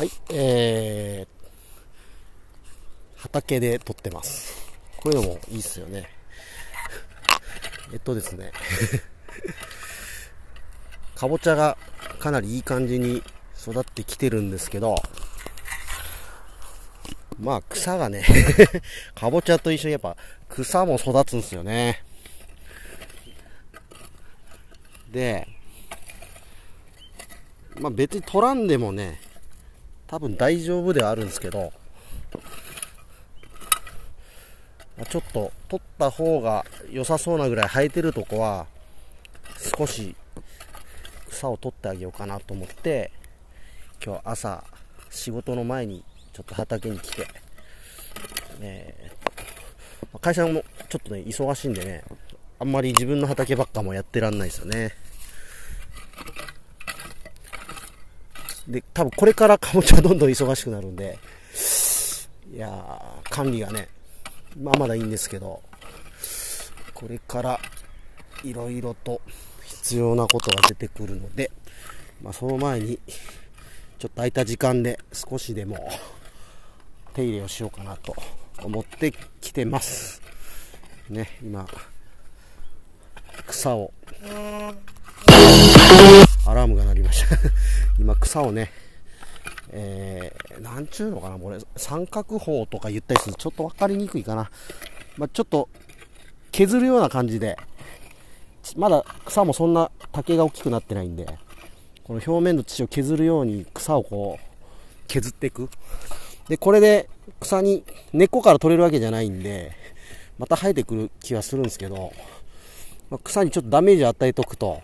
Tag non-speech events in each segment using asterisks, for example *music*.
はい、えー、畑で撮ってます。こういうのもいいっすよね。えっとですね。*laughs* かぼちゃがかなりいい感じに育ってきてるんですけど、まあ草がね *laughs* かぼちゃと一緒にやっぱ草も育つんですよね。で、まあ別に取らんでもね、多分大丈夫ではあるんですけど、ちょっと取った方が良さそうなぐらい生えてるとこは、少し草を取ってあげようかなと思って、今日朝仕事の前にちょっと畑に来て、えー、会社もちょっとね、忙しいんでね、あんまり自分の畑ばっかもやってらんないですよね。で、多分これからかぼちゃどんどん忙しくなるんで、いやー、管理がね、まあまだいいんですけど、これからいろいろと必要なことが出てくるので、まあその前に、ちょっと空いた時間で少しでも手入れをしようかなと思ってきてます。ね、今、草を草をね、えー、なんちゅうのかな、これ、三角砲とか言ったりするとちょっと分かりにくいかな。まあ、ちょっと、削るような感じで、まだ草もそんな竹が大きくなってないんで、この表面の土を削るように草をこう、削っていく。で、これで草に根っこから取れるわけじゃないんで、また生えてくる気はするんですけど、ま、草にちょっとダメージを与えておくと、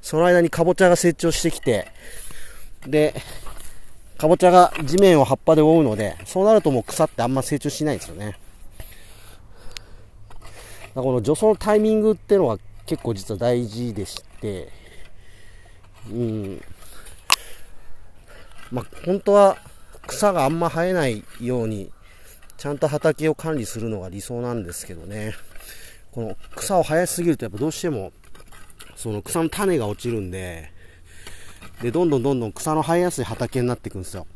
その間にかぼちゃが成長してきて、で、かぼちゃが地面を葉っぱで覆うので、そうなるともう草ってあんま成長しないんですよね。この除草のタイミングっていうのが結構実は大事でして、うん。まあ、本当は草があんま生えないように、ちゃんと畑を管理するのが理想なんですけどね。この草を生やすぎるとやっぱどうしてもその草の種が落ちるんで、で、どんどんどんどん草の生えやすい畑になっていくんですよ。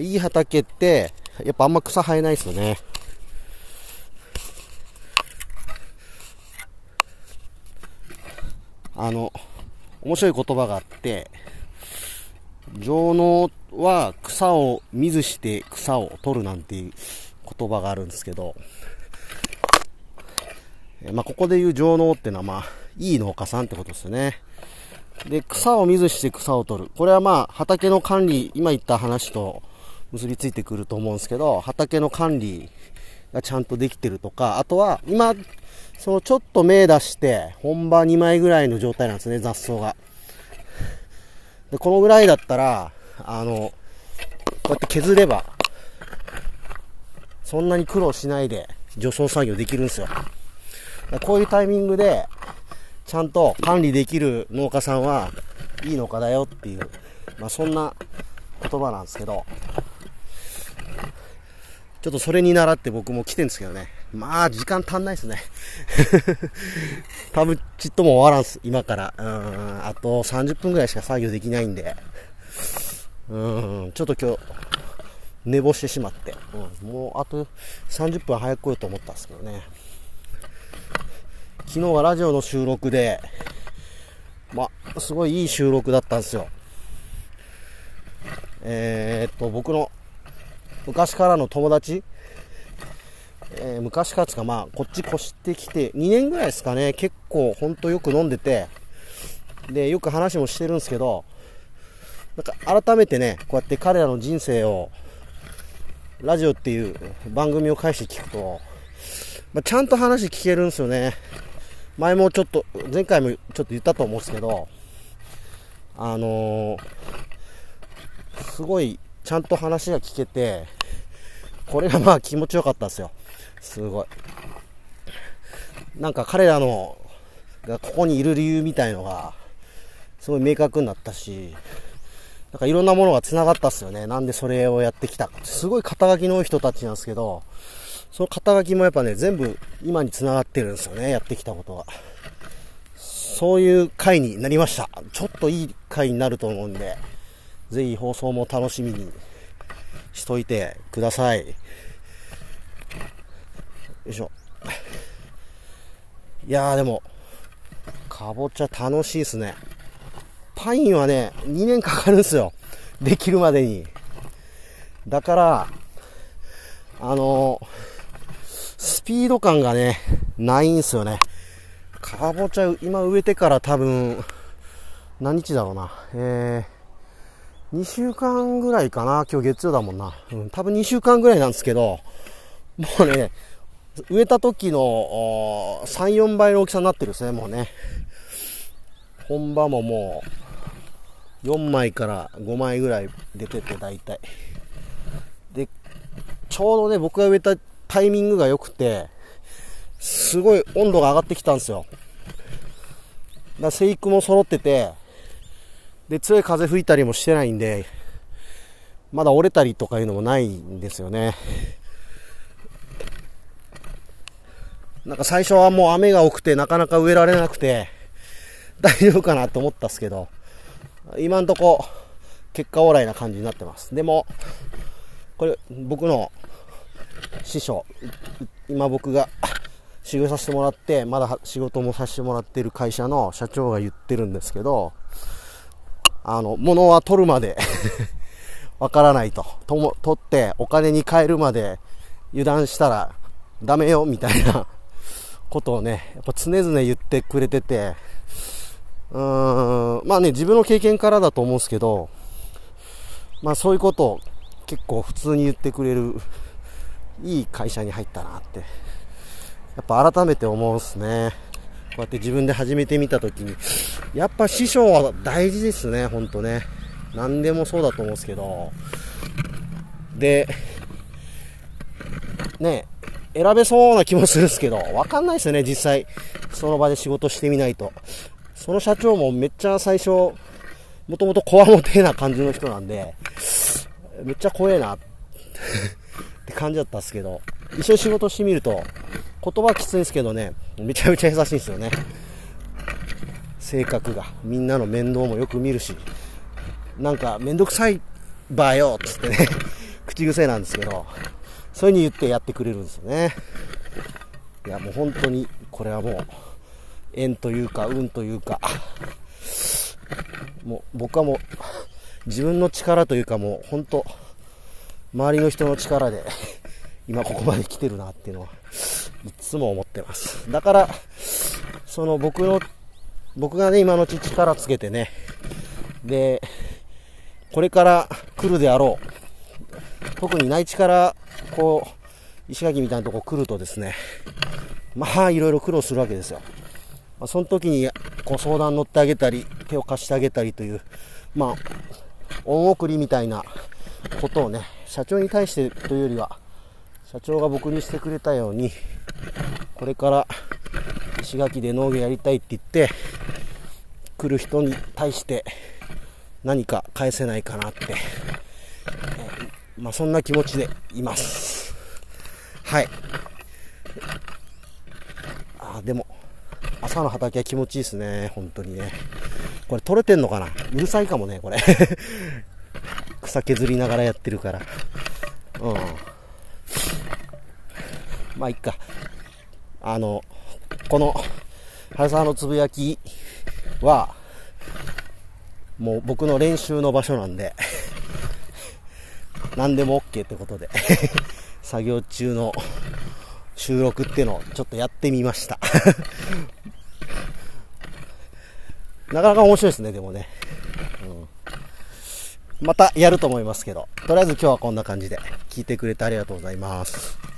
いい畑って、やっぱあんま草生えないですよね。あの、面白い言葉があって、情能は草を見ずして草を取るなんていう言葉があるんですけど、まあ、ここで言う情能ってのはまあ、いい農家さんってことですよね。で、草を見ずして草を取る。これはまあ、畑の管理、今言った話と結びついてくると思うんですけど、畑の管理がちゃんとできてるとか、あとは、今、そのちょっと芽出して、本場2枚ぐらいの状態なんですね、雑草が。で、このぐらいだったら、あの、こうやって削れば、そんなに苦労しないで除草作業できるんですよ。こういうタイミングで、ちゃんと管理できる農家さんはいい農家だよっていう、まあそんな言葉なんですけど、ちょっとそれに習って僕も来てるんですけどね。まあ、時間足んないですね。*laughs* 多分、ちっとも終わらんす。今から。うん、あと30分ぐらいしか作業できないんで。うん、ちょっと今日、寝坊してしまって。うん、もうあと30分早く来ようと思ったんですけどね。昨日はラジオの収録で、ま、すごいいい収録だったんですよ。えー、っと、僕の昔からの友達、えー、昔からつか、まあ、こっち越してきて、2年ぐらいですかね、結構、ほんとよく飲んでて、で、よく話もしてるんですけど、なんか改めてね、こうやって彼らの人生を、ラジオっていう番組を介して聞くと、まあ、ちゃんと話聞けるんですよね。前もちょっと、前回もちょっと言ったと思うんですけど、あのー、すごい、ちゃんと話が聞けて、これがまあ気持ちよかったですよ。すごい。なんか彼らの、がここにいる理由みたいのが、すごい明確になったし、なんかいろんなものが繋がったっすよね。なんでそれをやってきたか。すごい肩書きの多い人たちなんですけど、その肩書きもやっぱね、全部今に繋がってるんですよね、やってきたことが。そういう回になりました。ちょっといい回になると思うんで、ぜひ放送も楽しみにしといてください。よいしょ。いやーでも、かぼちゃ楽しいですね。パインはね、2年かかるんですよ。できるまでに。だから、あのスピード感がね、ないんすよね。かぼちゃ、今植えてから多分、何日だろうな。えー、2週間ぐらいかな。今日月曜だもんな。うん、多分2週間ぐらいなんですけど、もうね、植えた時の3、4倍の大きさになってるんですね、もうね。本場ももう、4枚から5枚ぐらい出てて、大体。で、ちょうどね、僕が植えたタイミングが良くて、すごい温度が上がってきたんですよ。だ生育も揃ってて、で、強い風吹いたりもしてないんで、まだ折れたりとかいうのもないんですよね。なんか最初はもう雨が多くてなかなか植えられなくて、大丈夫かなと思ったっすけど、今んとこ結果オーライな感じになってます。でも、これ僕の師匠、今僕が修行させてもらって、まだ仕事もさせてもらってる会社の社長が言ってるんですけど、あの、物は取るまで *laughs* わからないと。とも、取ってお金に換えるまで油断したらダメよ、みたいな *laughs* ことをね、やっぱ常々言ってくれてて、うーん、まあね、自分の経験からだと思うんですけど、まあそういうことを結構普通に言ってくれる、いい会社に入ったなって、やっぱ改めて思うんすね。こうやって自分で始めてみたときに、やっぱ師匠は大事ですね、ほんとね。何でもそうだと思うんですけど、で、ね、選べそうな気もするんですけど、わかんないですよね、実際。その場で仕事してみないと。その社長もめっちゃ最初、もともとこわもてな感じの人なんで、めっちゃ怖えなって感じだったんですけど、一緒に仕事してみると、言葉はきついんですけどね、めちゃめちゃ優しいんですよね。性格が。みんなの面倒もよく見るし、なんかめんどくさいばよ、つってね、*laughs* 口癖なんですけど、そういう風に言ってやってくれるんですよね。いや、もう本当に、これはもう、縁というか、運というか、もう僕はもう、自分の力というかもう、本当周りの人の力で、*laughs* 今ここまで来てるなっていうのは、いつも思ってます。だから、その僕の、僕がね、今のうち力つけてね、で、これから来るであろう、特に内地からこう、石垣みたいなとこ来るとですね、まあ、いろいろ苦労するわけですよ。その時に、こう、相談乗ってあげたり、手を貸してあげたりという、まあ、恩送りみたいなことをね、社長に対してというよりは、社長が僕にしてくれたように、これから石垣で農業やりたいって言って、来る人に対して何か返せないかなって、まあ、そんな気持ちでいます。はい。あ、でも、朝の畑は気持ちいいですね。本当にね。これ取れてんのかな？うるさいかもね、これ。草削りながらやってるから。うん。まあ、いっか。あの、この、春沢のつぶやきは、もう僕の練習の場所なんで何でも OK ってことで *laughs* 作業中の収録っていうのをちょっとやってみました *laughs* なかなか面白いですね、でもね。うん、またやると思いますけど、とりあえず今日はこんな感じで聞いてくれてありがとうございます。